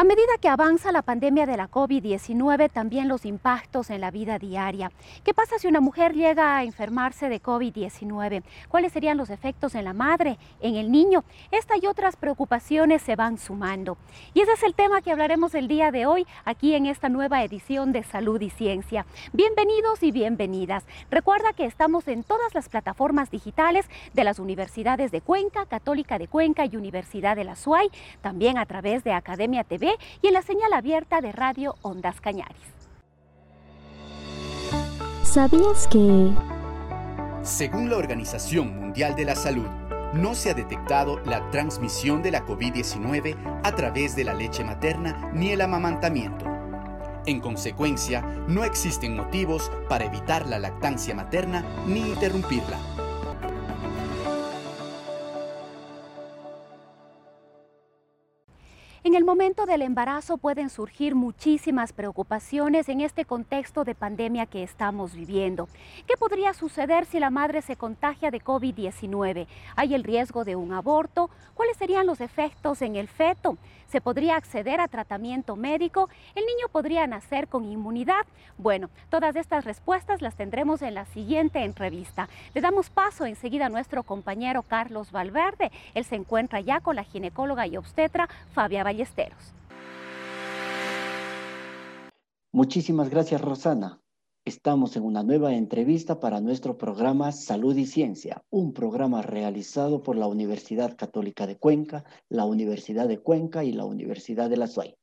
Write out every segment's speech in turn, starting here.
A medida que avanza la pandemia de la COVID-19, también los impactos en la vida diaria. ¿Qué pasa si una mujer llega a enfermarse de COVID-19? ¿Cuáles serían los efectos en la madre, en el niño? Esta y otras preocupaciones se van sumando. Y ese es el tema que hablaremos el día de hoy aquí en esta nueva edición de Salud y Ciencia. Bienvenidos y bienvenidas. Recuerda que estamos en todas las plataformas digitales de las universidades de Cuenca, Católica de Cuenca y Universidad de la SUAY, también a través de Academia TV y en la señal abierta de Radio Ondas Cañaris. ¿Sabías que... Según la Organización Mundial de la Salud, no se ha detectado la transmisión de la COVID-19 a través de la leche materna ni el amamantamiento. En consecuencia, no existen motivos para evitar la lactancia materna ni interrumpirla. En el momento del embarazo pueden surgir muchísimas preocupaciones en este contexto de pandemia que estamos viviendo. ¿Qué podría suceder si la madre se contagia de COVID-19? ¿Hay el riesgo de un aborto? ¿Cuáles serían los efectos en el feto? ¿Se podría acceder a tratamiento médico? ¿El niño podría nacer con inmunidad? Bueno, todas estas respuestas las tendremos en la siguiente entrevista. Le damos paso enseguida a nuestro compañero Carlos Valverde. Él se encuentra ya con la ginecóloga y obstetra Fabia Ballesteros. Muchísimas gracias, Rosana. Estamos en una nueva entrevista para nuestro programa Salud y Ciencia, un programa realizado por la Universidad Católica de Cuenca, la Universidad de Cuenca y la Universidad de la SUAY.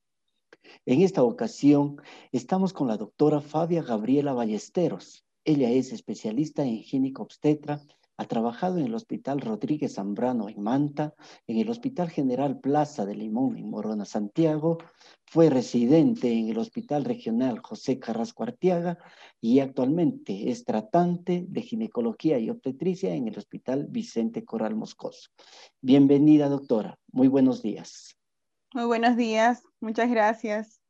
En esta ocasión estamos con la doctora Fabia Gabriela Ballesteros. Ella es especialista en obstetra ha trabajado en el Hospital Rodríguez Zambrano en Manta, en el Hospital General Plaza de Limón en Morona, Santiago. Fue residente en el Hospital Regional José Carrasco Artiaga y actualmente es tratante de ginecología y obstetricia en el Hospital Vicente Coral Moscoso. Bienvenida, doctora. Muy buenos días. Muy buenos días. Muchas gracias.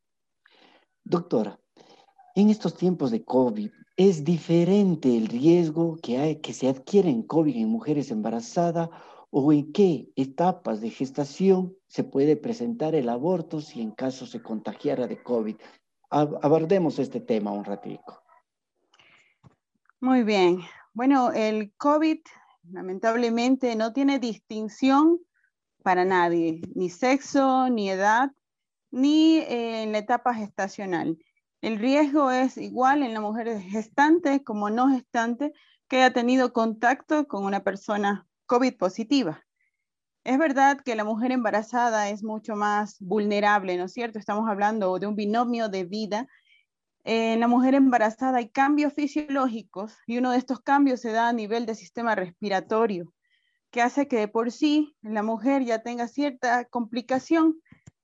Doctora, en estos tiempos de COVID, ¿es diferente el riesgo que, hay, que se adquiere en COVID en mujeres embarazadas o en qué etapas de gestación se puede presentar el aborto si en caso se contagiara de COVID? Abordemos este tema un ratico. Muy bien. Bueno, el COVID lamentablemente no tiene distinción para nadie, ni sexo, ni edad, ni en la etapa gestacional. El riesgo es igual en la mujer gestante como no gestante que haya tenido contacto con una persona COVID positiva. Es verdad que la mujer embarazada es mucho más vulnerable, ¿no es cierto? Estamos hablando de un binomio de vida. En la mujer embarazada hay cambios fisiológicos y uno de estos cambios se da a nivel del sistema respiratorio, que hace que de por sí la mujer ya tenga cierta complicación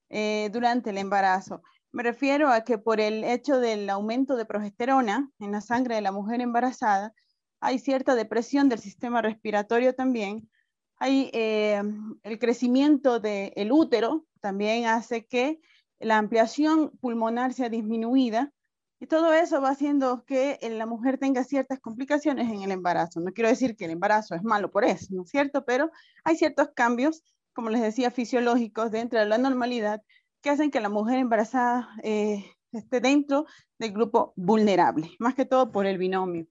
eh, durante el embarazo. Me refiero a que por el hecho del aumento de progesterona en la sangre de la mujer embarazada, hay cierta depresión del sistema respiratorio también. Hay eh, el crecimiento del útero, también hace que la ampliación pulmonar sea disminuida. Y todo eso va haciendo que la mujer tenga ciertas complicaciones en el embarazo. No quiero decir que el embarazo es malo por eso, ¿no es cierto? Pero hay ciertos cambios, como les decía, fisiológicos dentro de la normalidad que hacen que la mujer embarazada eh, esté dentro del grupo vulnerable, más que todo por el binomio.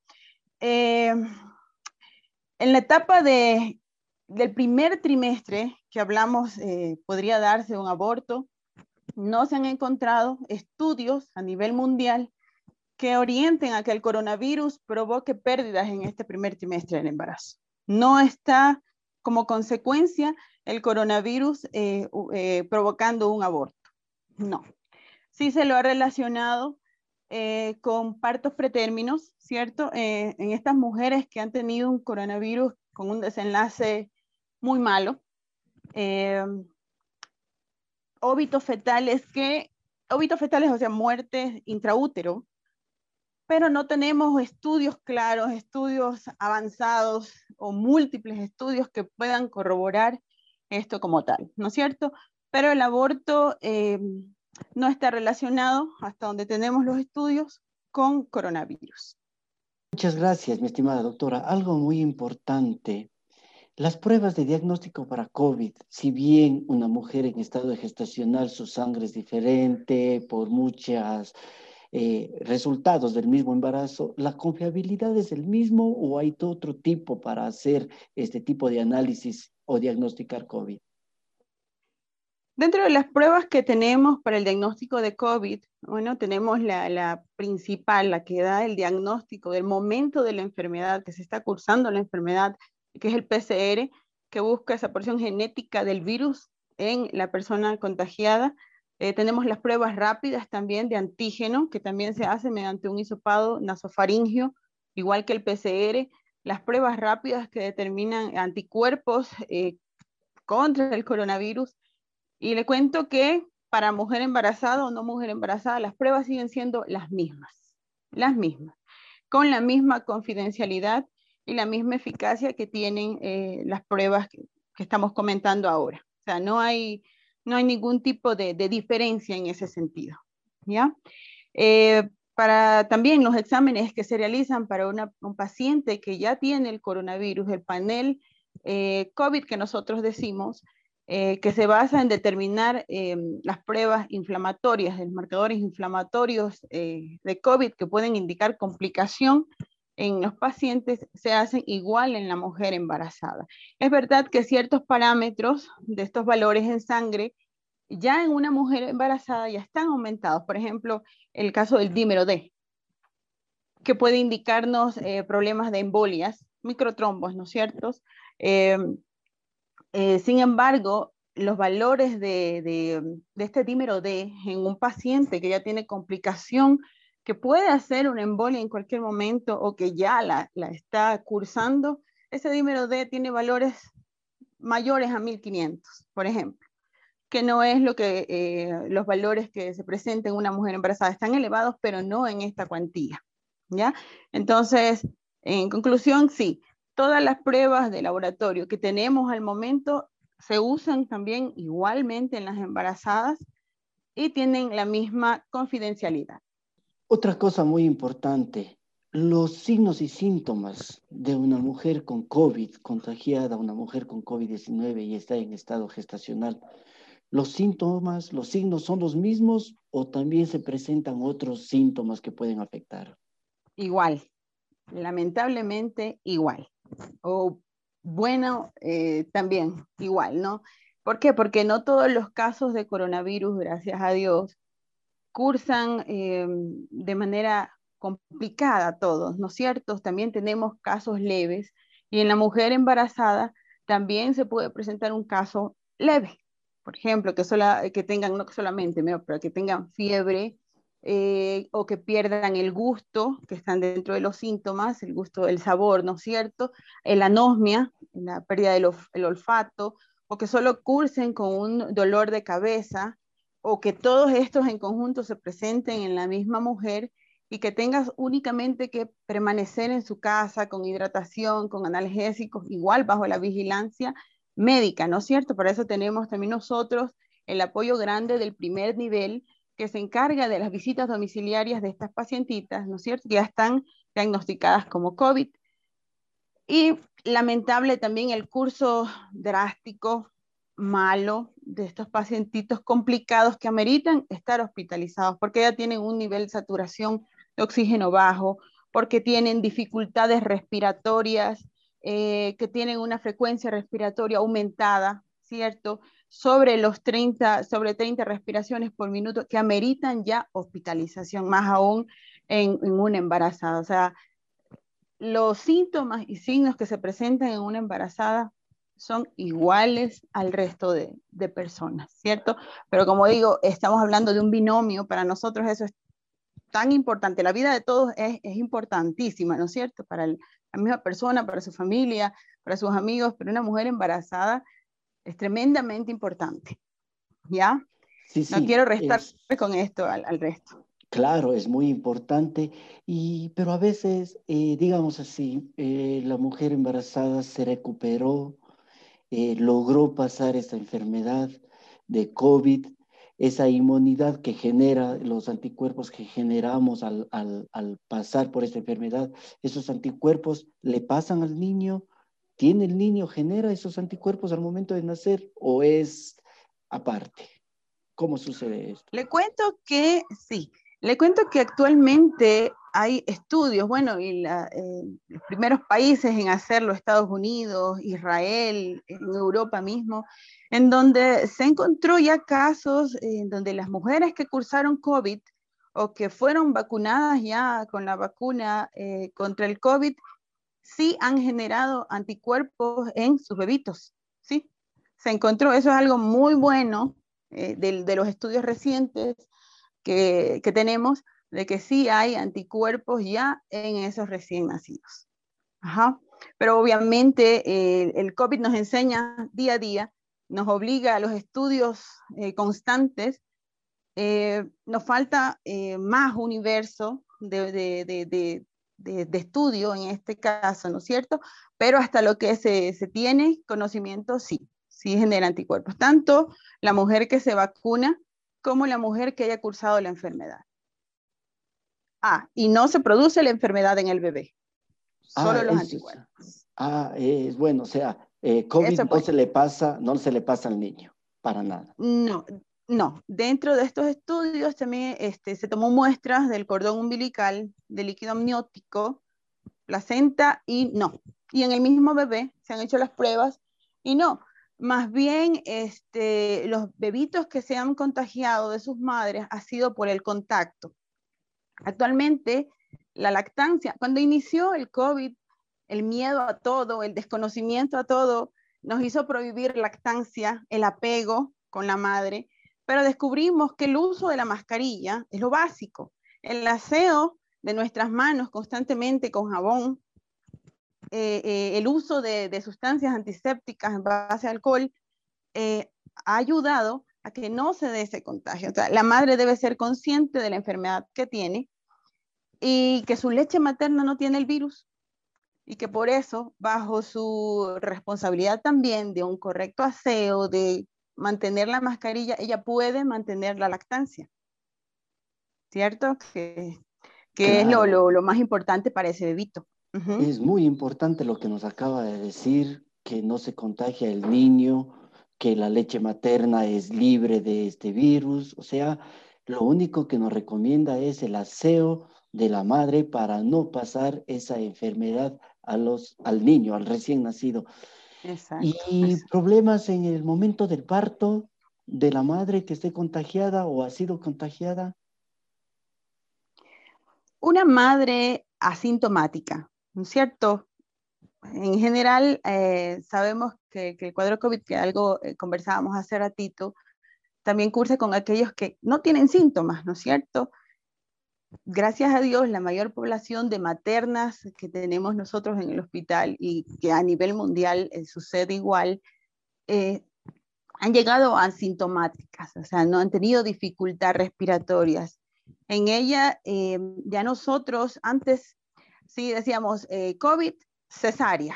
Eh, en la etapa de, del primer trimestre que hablamos, eh, podría darse un aborto. No se han encontrado estudios a nivel mundial que orienten a que el coronavirus provoque pérdidas en este primer trimestre del embarazo. No está como consecuencia el coronavirus provocando un aborto. No. Sí se lo ha relacionado eh, con partos pretérminos, ¿cierto? Eh, en estas mujeres que han tenido un coronavirus con un desenlace muy malo. Eh, óbitos fetales que, óbitos fetales, o sea, muertes intraútero, pero no tenemos estudios claros, estudios avanzados o múltiples estudios que puedan corroborar esto como tal, ¿no es cierto? Pero el aborto eh, no está relacionado, hasta donde tenemos los estudios, con coronavirus. Muchas gracias, mi estimada doctora. Algo muy importante. Las pruebas de diagnóstico para COVID, si bien una mujer en estado gestacional, su sangre es diferente por muchos eh, resultados del mismo embarazo, ¿la confiabilidad es el mismo o hay otro tipo para hacer este tipo de análisis o diagnosticar COVID? Dentro de las pruebas que tenemos para el diagnóstico de COVID, bueno, tenemos la, principal, la que da el diagnóstico del momento de la enfermedad, que se está cursando la enfermedad, que es el PCR, que busca esa porción genética del virus en la persona contagiada. Eh, tenemos las pruebas rápidas también de antígeno, que también se hace mediante un hisopado nasofaringio, igual que el PCR. Las pruebas rápidas que determinan anticuerpos eh, contra el coronavirus y le cuento que para mujer embarazada o no mujer embarazada, las pruebas siguen siendo las mismas, las mismas, con la misma confidencialidad y la misma eficacia que tienen eh, las pruebas que, estamos comentando ahora. O sea, no hay, no hay ningún tipo de, diferencia en ese sentido. ¿ya? Eh, para también los exámenes que se realizan para un paciente que ya tiene el coronavirus, el panel eh, COVID que nosotros decimos, eh, que se basa en determinar eh, las pruebas inflamatorias, los marcadores inflamatorios eh, de COVID que pueden indicar complicación en los pacientes, se hacen igual en la mujer embarazada. Es verdad que ciertos parámetros de estos valores en sangre ya en una mujer embarazada ya están aumentados. Por ejemplo, el caso del dímero D, que puede indicarnos problemas de embolias, microtrombos, ¿no es cierto? Eh, sin embargo, los valores de, este dímero D en un paciente que ya tiene complicación, que puede hacer una embolia en cualquier momento o que ya la, está cursando, ese dímero D tiene valores mayores a 1500, por ejemplo, que no es lo que eh, los valores que se presentan en una mujer embarazada, están elevados, pero no en esta cuantía. ¿ya? Entonces, en conclusión, sí, todas las pruebas de laboratorio que tenemos al momento se usan también igualmente en las embarazadas y tienen la misma confidencialidad. Otra cosa muy importante, los signos y síntomas de una mujer con COVID contagiada, una mujer con COVID-19 y está en estado gestacional, ¿los síntomas, los signos son los mismos o también se presentan otros síntomas que pueden afectar? Igual, lamentablemente igual o bueno, eh, también igual, ¿no? ¿Por qué? Porque no todos los casos de coronavirus, gracias a Dios, cursan eh, de manera complicada todos, ¿no es cierto? También tenemos casos leves y en la mujer embarazada también se puede presentar un caso leve, por ejemplo, que, sola, que tengan, no solamente, pero que tengan fiebre, eh, o que pierdan el gusto, que están dentro de los síntomas, el gusto del sabor, ¿no es cierto? La anosmia, la pérdida del olfato, o que solo cursen con un dolor de cabeza, o que todos estos en conjunto se presenten en la misma mujer y que tengas únicamente que permanecer en su casa con hidratación, con analgésicos, igual bajo la vigilancia médica, ¿no es cierto? Para eso tenemos también nosotros el apoyo grande del primer nivel que se encarga de las visitas domiciliarias de estas pacientitas, ¿no es cierto?, ya están diagnosticadas como COVID. Y lamentable también el curso drástico, malo, de estos pacientitos complicados que ameritan estar hospitalizados porque ya tienen un nivel de saturación de oxígeno bajo, porque tienen dificultades respiratorias, eh, que tienen una frecuencia respiratoria aumentada, ¿cierto? Sobre los 30, sobre 30 respiraciones por minuto que ameritan ya hospitalización, más aún en, en una embarazada. O sea, los síntomas y signos que se presentan en una embarazada son iguales al resto de, de, personas, ¿cierto? Pero como digo, estamos hablando de un binomio, para nosotros eso es tan importante, la vida de todos es, es importantísima, ¿no es cierto? Para la misma persona, para su familia, para sus amigos, pero una mujer embarazada es tremendamente importante. ¿Ya? no quiero restar con esto al, resto. Claro, es muy importante, y, pero a veces, eh, digamos así, eh, la mujer embarazada se recuperó, eh, logró pasar esta enfermedad de COVID, esa inmunidad que genera, los anticuerpos que generamos al, al, pasar por esta enfermedad, esos anticuerpos le pasan al niño, ¿tiene el niño, genera esos anticuerpos al momento de nacer o es aparte? ¿Cómo sucede esto? Le cuento que sí, le cuento que actualmente hay estudios, bueno, y eh, los primeros países en hacerlo, Estados Unidos, Israel, en Europa mismo, en donde se encontró ya casos en donde las mujeres que cursaron COVID o que fueron vacunadas ya con la vacuna eh, contra el COVID, sí han generado anticuerpos en sus bebitos, ¿sí? Se encontró, eso es algo muy bueno eh, de, los estudios recientes que, tenemos, de que sí hay anticuerpos ya en esos recién nacidos. Pero obviamente eh, el COVID nos enseña día a día, nos obliga a los estudios eh, constantes, nos falta más universo de, estudio en este caso, ¿no es cierto? Pero hasta lo que se, se tiene conocimiento, sí sí genera anticuerpos, tanto la mujer que se vacuna como la mujer que haya cursado la enfermedad. Ah, y no se produce la enfermedad en el bebé, solo ah, los anticuerpos. Ah, es bueno, o sea, eh, COVID no se le pasa, no se le pasa al niño, para nada. No, no. Dentro de estos estudios también este, se tomó muestras del cordón umbilical, del líquido amniótico, placenta y no. Y en el mismo bebé se han hecho las pruebas y no. Más bien, este, los bebitos que se han contagiado de sus madres ha sido por el contacto. Actualmente, la lactancia, cuando inició el COVID, el miedo a todo, el desconocimiento a todo, nos hizo prohibir lactancia, el apego con la madre, pero descubrimos que el uso de la mascarilla es lo básico. El aseo de nuestras manos constantemente con jabón, eh, eh, el uso de, sustancias antisépticas en base a alcohol eh, ha ayudado a que no se dé ese contagio. la madre debe ser consciente de la enfermedad que tiene y que su leche materna no tiene el virus y que por eso, bajo su responsabilidad también de un correcto aseo, de mantener la mascarilla, ella puede mantener la lactancia. ¿Cierto? Que, es lo, lo, más importante para ese bebito. Es muy importante lo que nos acaba de decir, que no se contagia el niño, que la leche materna es libre de este virus. O sea, lo único que nos recomienda es el aseo de la madre para no pasar esa enfermedad a los, al niño, al recién nacido. Exacto. Y problemas en el momento del parto de la madre que esté contagiada o ha sido contagiada. Una madre asintomática ¿no es cierto? En general, eh, sabemos que, el cuadro COVID, que algo eh, conversábamos hace ratito, también cursa con aquellos que no tienen síntomas, ¿no es cierto? Gracias a Dios, la mayor población de maternas que tenemos nosotros en el hospital y que a nivel mundial eh, sucede igual, han llegado asintomáticas, o sea, no han tenido dificultades respiratorias. En ella, ya nosotros antes ¿sí? Decíamos eh, COVID, cesárea,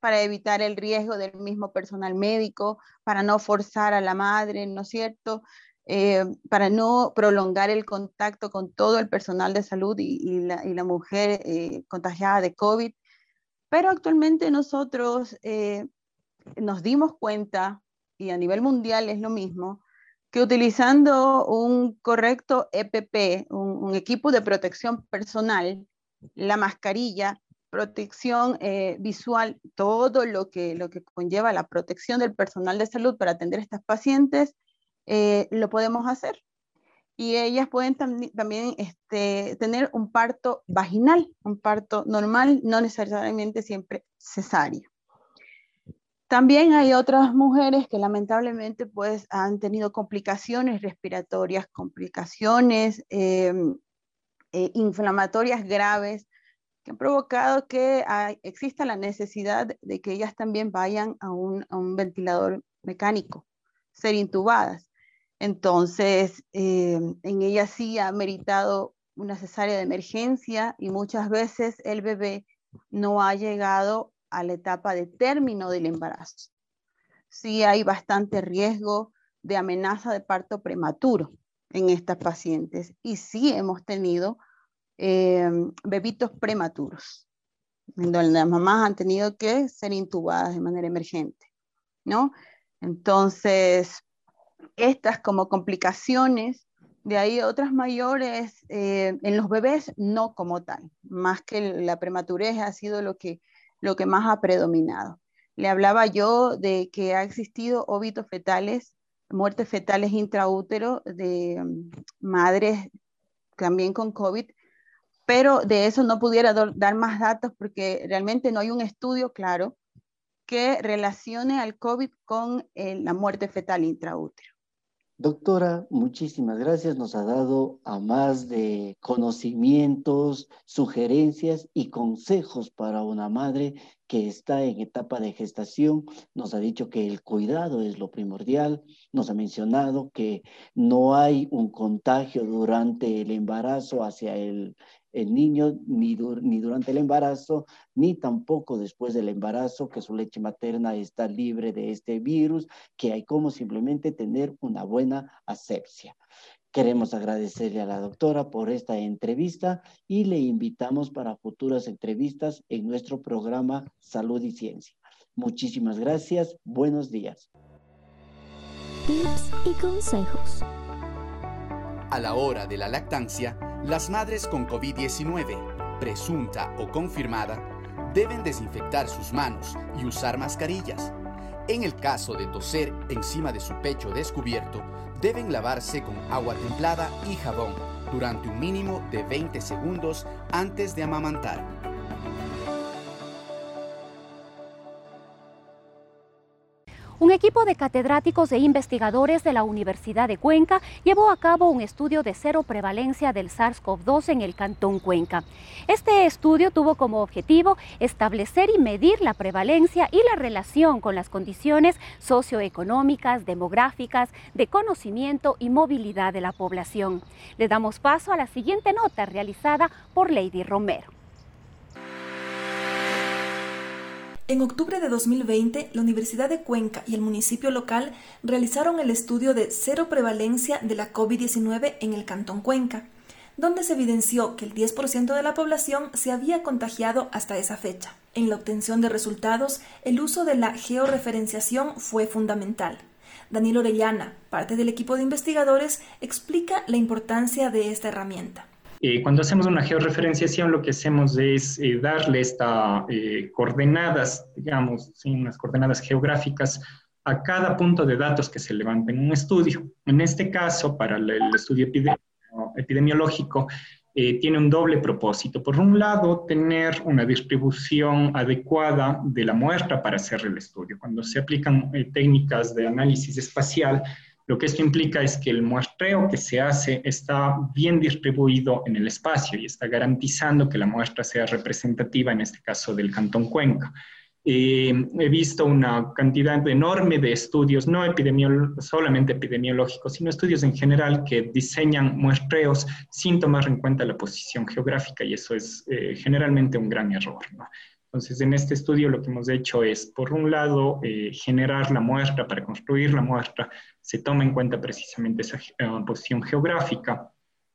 para evitar el riesgo del mismo personal médico, para no forzar a la madre, ¿no es cierto? Eh, para no prolongar el contacto con todo el personal de salud y, la, mujer eh, contagiada de COVID. Pero actualmente nosotros nos dimos cuenta, y a nivel mundial es lo mismo, que utilizando un correcto EPP, un equipo de protección personal, la mascarilla, protección eh, visual, todo lo que, lo que conlleva la protección del personal de salud para atender a estas pacientes, eh, lo podemos hacer. Y ellas pueden también este, tener un parto vaginal, un parto normal, no necesariamente siempre cesárea. También hay otras mujeres que lamentablemente pues, han tenido complicaciones respiratorias, complicaciones em, eh, inflamatorias graves que han provocado que exista la necesidad de que ellas también vayan a un, ventilador mecánico, ser intubadas. Entonces, eh, en ella sí ha meritado una cesárea de emergencia y muchas veces el bebé no ha llegado a la etapa de término del embarazo. Sí hay bastante riesgo de amenaza de parto prematuro en estas pacientes y sí hemos tenido eh, bebitos prematuros, donde las mamás han tenido que ser intubadas de manera emergente, ¿no? Entonces, estas como complicaciones, de ahí otras mayores eh, en los bebés, no como tal, más que la prematurez ha sido lo que, lo que más ha predominado. Le hablaba yo de que ha existido óbitos fetales, muertes fetales intraútero de mm, madres también con COVID, pero de eso no pudiera dar más datos porque realmente no hay un estudio claro que relacione al COVID con eh, la muerte fetal intraútero. Doctora, muchísimas gracias. Nos ha dado a más de conocimientos, sugerencias y consejos para una madre que está en etapa de gestación. Nos ha dicho que el cuidado es lo primordial. Nos ha mencionado que no hay un contagio durante el embarazo hacia el, el niño ni, ni durante el embarazo, ni tampoco después del embarazo, que su leche materna está libre de este virus, que hay como simplemente tener una buena asepsia. Queremos agradecerle a la doctora por esta entrevista y le invitamos para futuras entrevistas en nuestro programa Salud y Ciencia. Muchísimas gracias. Buenos días. Tips y consejos. A la hora de la lactancia, las madres con COVID-19, presunta o confirmada, deben desinfectar sus manos y usar mascarillas. En el caso de toser encima de su pecho descubierto, deben lavarse con agua templada y jabón durante un mínimo de 20 segundos antes de amamantar. Equipo de catedráticos e investigadores de la Universidad de Cuenca llevó a cabo un estudio de cero prevalencia del SARS-CoV-2 en el Cantón Cuenca. Este estudio tuvo como objetivo establecer y medir la prevalencia y la relación con las condiciones socioeconómicas, demográficas, de conocimiento y movilidad de la población. Le damos paso a la siguiente nota realizada por Lady Romero. En octubre de 2020, la Universidad de Cuenca y el municipio local realizaron el estudio de cero prevalencia de la COVID-19 en el Cantón Cuenca, donde se evidenció que el 10% de la población se había contagiado hasta esa fecha. En la obtención de resultados, el uso de la georreferenciación fue fundamental. Daniel Orellana, parte del equipo de investigadores, explica la importancia de esta herramienta. Eh, cuando hacemos una georreferenciación, lo que hacemos es eh, darle estas eh, coordenadas, digamos, unas coordenadas geográficas a cada punto de datos que se levanta en un estudio. En este caso, para el, estudio epidemiológico, tiene un doble propósito. Por un lado, tener una distribución adecuada de la muestra para hacer el estudio. Cuando se aplican técnicas de análisis espacial, lo que esto implica es que el muestreo que se hace está bien distribuido en el espacio y está garantizando que la muestra sea representativa, en este caso del Cantón Cuenca. Eh, he visto una cantidad enorme de estudios, no solamente epidemiológicos, sino estudios en general que diseñan muestreos sin tomar en cuenta la posición geográfica y eso es eh, generalmente un gran error. Entonces, en este estudio lo que hemos hecho es, por un lado, eh, generar la muestra para construir la muestra, se toma en cuenta precisamente esa eh, posición geográfica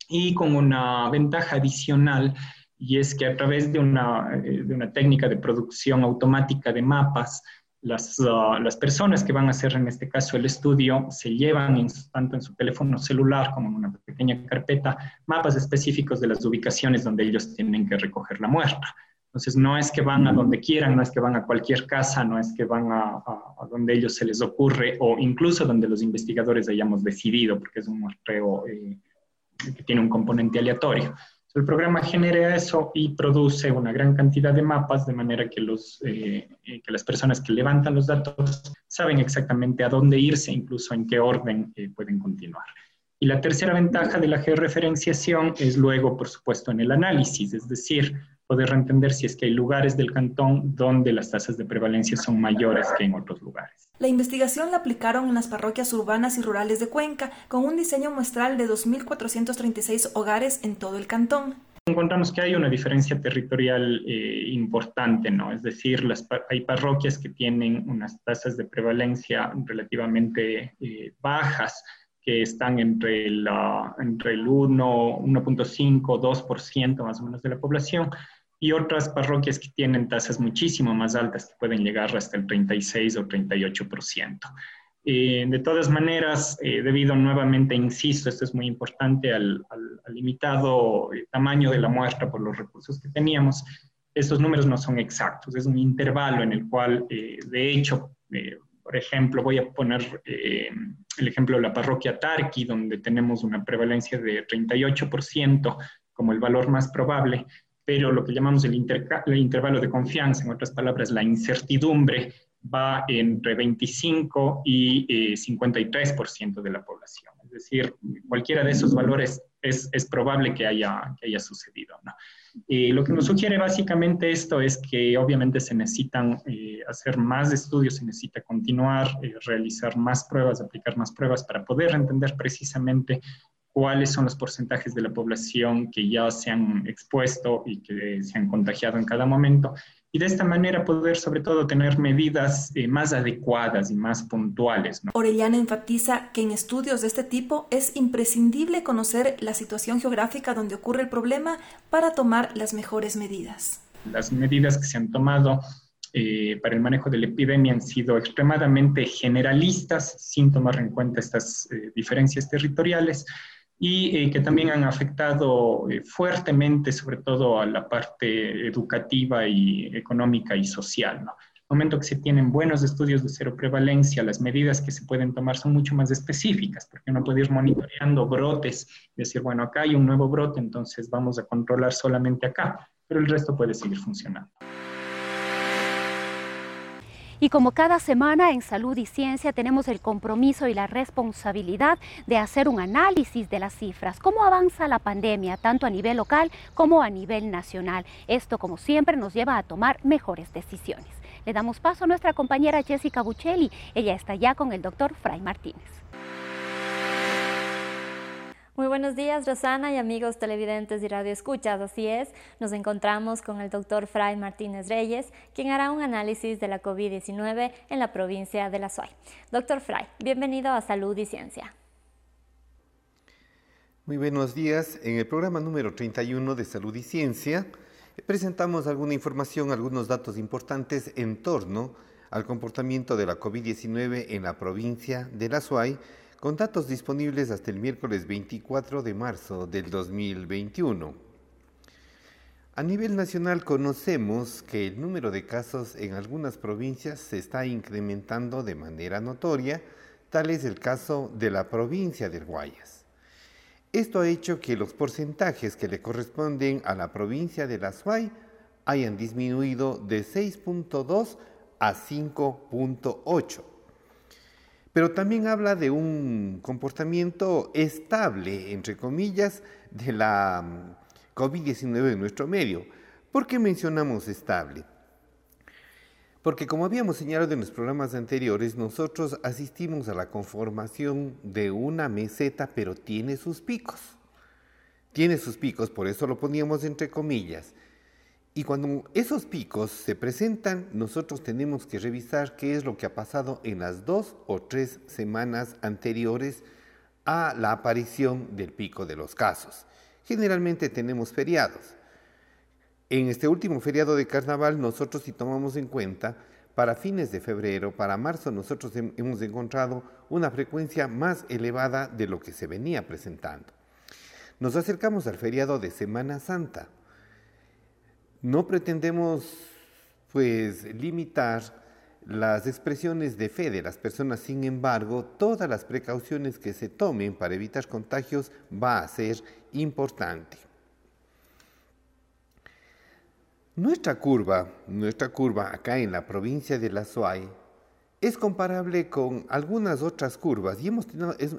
y con una ventaja adicional, y es que a través de una, eh, de una técnica de producción automática de mapas, las, uh, las, personas que van a hacer en este caso el estudio se llevan tanto en su teléfono celular como en una pequeña carpeta mapas específicos de las ubicaciones donde ellos tienen que recoger la muestra. Entonces, no es que van a donde quieran, no es que van a cualquier casa, no es que van a, donde ellos se les ocurre o incluso donde los investigadores hayamos decidido, porque es un muestreo eh, que tiene un componente aleatorio. el programa genera eso y produce una gran cantidad de mapas de manera que, los, eh, eh, que las personas que levantan los datos saben exactamente a dónde irse, incluso en qué orden pueden continuar. Y la tercera ventaja de la georreferenciación es luego, por supuesto, en el análisis, es decir, poder entender si es que hay lugares del cantón donde las tasas de prevalencia son mayores que en otros lugares. La investigación la aplicaron en las parroquias urbanas y rurales de Cuenca, con un diseño muestral de 2.436 hogares en todo el cantón. Encontramos que hay una diferencia territorial eh, importante, ¿no? Es decir, las, hay parroquias que tienen unas tasas de prevalencia relativamente eh, bajas, que están entre, la, entre el 1, 1.5, 2% más o menos de la población, y otras parroquias que tienen tasas muchísimo más altas, que pueden llegar hasta el 36 o 38%. Eh, de todas maneras, eh, debido nuevamente, insisto, esto es muy importante, al, limitado eh, tamaño de la muestra por los recursos que teníamos, estos números no son exactos, es un intervalo en el cual, de hecho, por ejemplo, voy a poner el ejemplo de la parroquia Tarqui, donde tenemos una prevalencia de 38% como el valor más probable, pero lo que llamamos el, intervalo de confianza, en otras palabras, la incertidumbre, va entre 25 y 53% eh, de la población. Es decir, cualquiera de esos valores es, es probable que haya, que haya sucedido. ¿no? lo que nos sugiere básicamente esto es que obviamente se necesitan eh, hacer más estudios, se necesita continuar, eh, realizar más pruebas, aplicar más pruebas para poder entender precisamente cuáles son los porcentajes de la población que ya se han expuesto y que se han contagiado en cada momento. Y de esta manera poder sobre todo tener medidas eh, más adecuadas y más puntuales. Orellana enfatiza que en estudios de este tipo es imprescindible conocer la situación geográfica donde ocurre el problema para tomar las mejores medidas. Las medidas que se han tomado eh, para el manejo de la epidemia han sido extremadamente generalistas, sin tomar en cuenta estas eh, diferencias territoriales y eh, que también han afectado eh, fuertemente, sobre todo a la parte educativa y económica y social. ¿no? el momento que se tienen buenos estudios de cero prevalencia, las medidas que se pueden tomar son mucho más específicas, porque uno puede ir monitoreando brotes, decir, bueno, acá hay un nuevo brote, entonces vamos a controlar solamente acá, pero el resto puede seguir funcionando. Y como cada semana en Salud y Ciencia tenemos el compromiso y la responsabilidad de hacer un análisis de las cifras, cómo avanza la pandemia, tanto a nivel local como a nivel nacional. Esto, como siempre, nos lleva a tomar mejores decisiones. Le damos paso a nuestra compañera Jessica Buccelli. Ella está ya con el doctor Fray Martínez. Muy buenos días, Rosana y amigos televidentes y radioescuchas. Así es, nos encontramos con el doctor Fray Martínez Reyes, quien hará un análisis de la COVID-19 en la provincia de La Suay. Doctor Fray, bienvenido a Salud y Ciencia. Muy buenos días. En el programa número 31 de Salud y Ciencia presentamos alguna información, algunos datos importantes en torno al comportamiento de la COVID-19 en la provincia de La Suay con datos disponibles hasta el miércoles 24 de marzo del 2021. A nivel nacional conocemos que el número de casos en algunas provincias se está incrementando de manera notoria, tal es el caso de la provincia del Guayas. Esto ha hecho que los porcentajes que le corresponden a la provincia de La Suay hayan disminuido de 6.2 a 5.8 pero también habla de un comportamiento estable, entre comillas, de la mm, COVID-19 en nuestro medio. ¿Por qué mencionamos estable? Porque como habíamos señalado en los programas anteriores, nosotros asistimos a la conformación de una meseta, pero tiene sus picos. Tiene sus picos, por eso lo poníamos entre comillas. Y cuando esos picos se presentan, nosotros tenemos que revisar qué es lo que ha pasado en las dos o tres semanas anteriores a la aparición del pico de los casos. Generalmente tenemos feriados. En este último feriado de carnaval, nosotros si tomamos en cuenta, para fines de febrero, para marzo, nosotros hemos encontrado una frecuencia más elevada de lo que se venía presentando. Nos acercamos al feriado de Semana Santa no pretendemos pues limitar las expresiones de fe de las personas, sin embargo, todas las precauciones que se tomen para evitar contagios va a ser importante. Nuestra curva, nuestra curva acá en la provincia de La Suay es comparable con algunas otras curvas y hemos,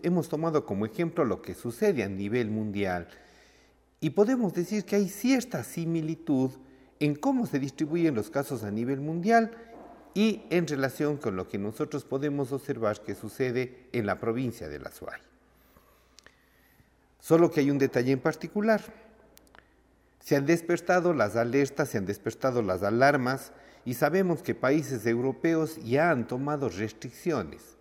hemos tomado como ejemplo lo que sucede a nivel mundial y podemos decir que hay cierta similitud en cómo se distribuyen los casos a nivel mundial y en relación con lo que nosotros podemos observar que sucede en la provincia de la Suay. Solo que hay un detalle en particular. Se han despertado las alertas, se han despertado las alarmas y sabemos que países europeos ya han tomado restricciones.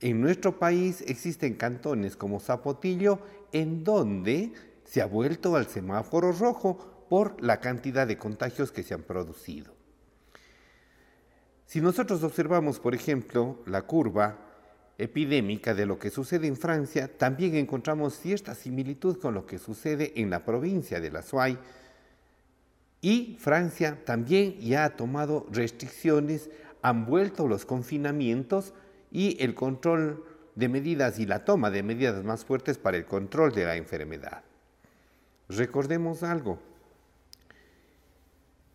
En nuestro país existen cantones como Zapotillo en donde se ha vuelto al semáforo rojo por la cantidad de contagios que se han producido. Si nosotros observamos, por ejemplo, la curva epidémica de lo que sucede en Francia, también encontramos cierta similitud con lo que sucede en la provincia de la Soie. Y Francia también ya ha tomado restricciones, han vuelto los confinamientos y el control de medidas y la toma de medidas más fuertes para el control de la enfermedad. Recordemos algo.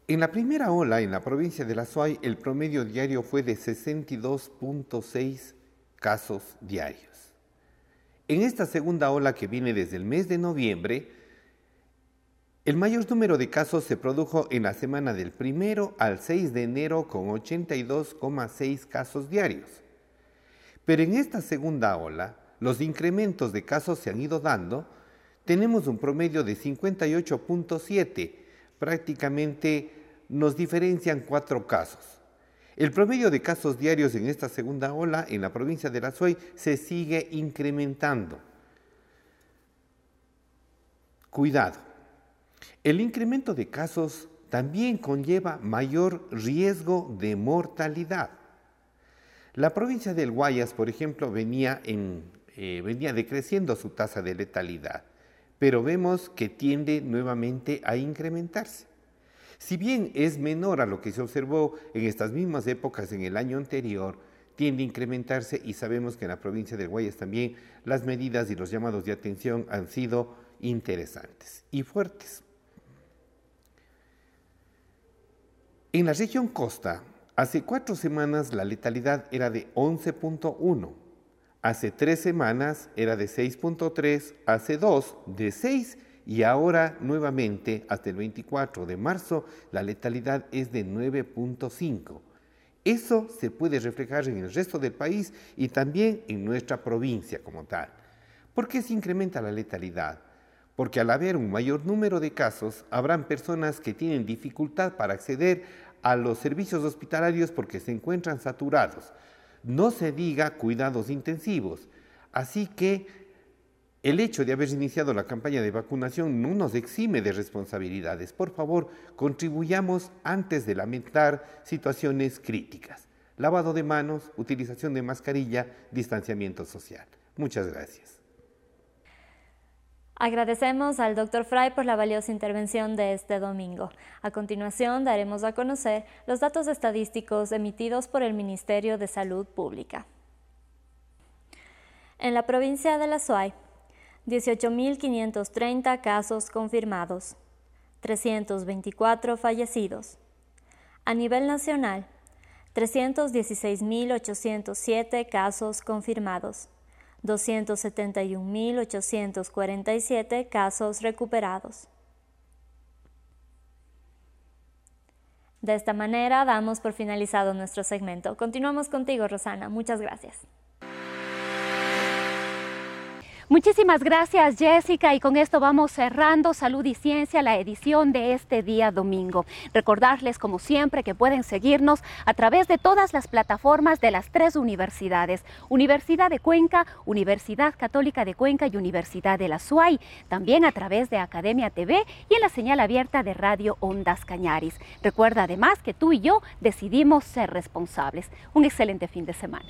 En la primera ola en la provincia de la Soy, el promedio diario fue de 62.6 casos diarios. En esta segunda ola que viene desde el mes de noviembre, el mayor número de casos se produjo en la semana del primero al 6 de enero con 82,6 casos diarios. Pero en esta segunda ola, los incrementos de casos se han ido dando. Tenemos un promedio de 58.7, prácticamente nos diferencian cuatro casos. El promedio de casos diarios en esta segunda ola en la provincia de la Suey se sigue incrementando. Cuidado. El incremento de casos también conlleva mayor riesgo de mortalidad. La provincia del Guayas, por ejemplo, venía, eh, venía decreciendo su tasa de letalidad, pero vemos que tiende nuevamente a incrementarse. Si bien es menor a lo que se observó en estas mismas épocas en el año anterior, tiende a incrementarse y sabemos que en la provincia de Guayas también las medidas y los llamados de atención han sido interesantes y fuertes. En la región costa, hace cuatro semanas la letalidad era de 11.1, hace tres semanas era de 6.3, hace dos de 6 y ahora nuevamente hasta el 24 de marzo la letalidad es de 9.5. Eso se puede reflejar en el resto del país y también en nuestra provincia como tal. ¿Por qué se incrementa la letalidad? Porque al haber un mayor número de casos, habrán personas que tienen dificultad para acceder a los servicios hospitalarios porque se encuentran saturados. No se diga cuidados intensivos. Así que el hecho de haber iniciado la campaña de vacunación no nos exime de responsabilidades. Por favor, contribuyamos antes de lamentar situaciones críticas. Lavado de manos, utilización de mascarilla, distanciamiento social. Muchas gracias. Agradecemos al Dr. Fry por la valiosa intervención de este domingo. A continuación daremos a conocer los datos estadísticos emitidos por el Ministerio de Salud Pública. En la provincia de La Suay, 18.530 casos confirmados, 324 fallecidos. A nivel nacional, 316.807 casos confirmados, 271.847 casos recuperados. De esta manera damos por finalizado nuestro segmento. Continuamos contigo, Rosana. Muchas gracias. Muchísimas gracias Jessica y con esto vamos cerrando Salud y Ciencia, la edición de este día domingo. Recordarles como siempre que pueden seguirnos a través de todas las plataformas de las tres universidades, Universidad de Cuenca, Universidad Católica de Cuenca y Universidad de la SUAY, también a través de Academia TV y en la señal abierta de Radio Ondas Cañaris. Recuerda además que tú y yo decidimos ser responsables. Un excelente fin de semana.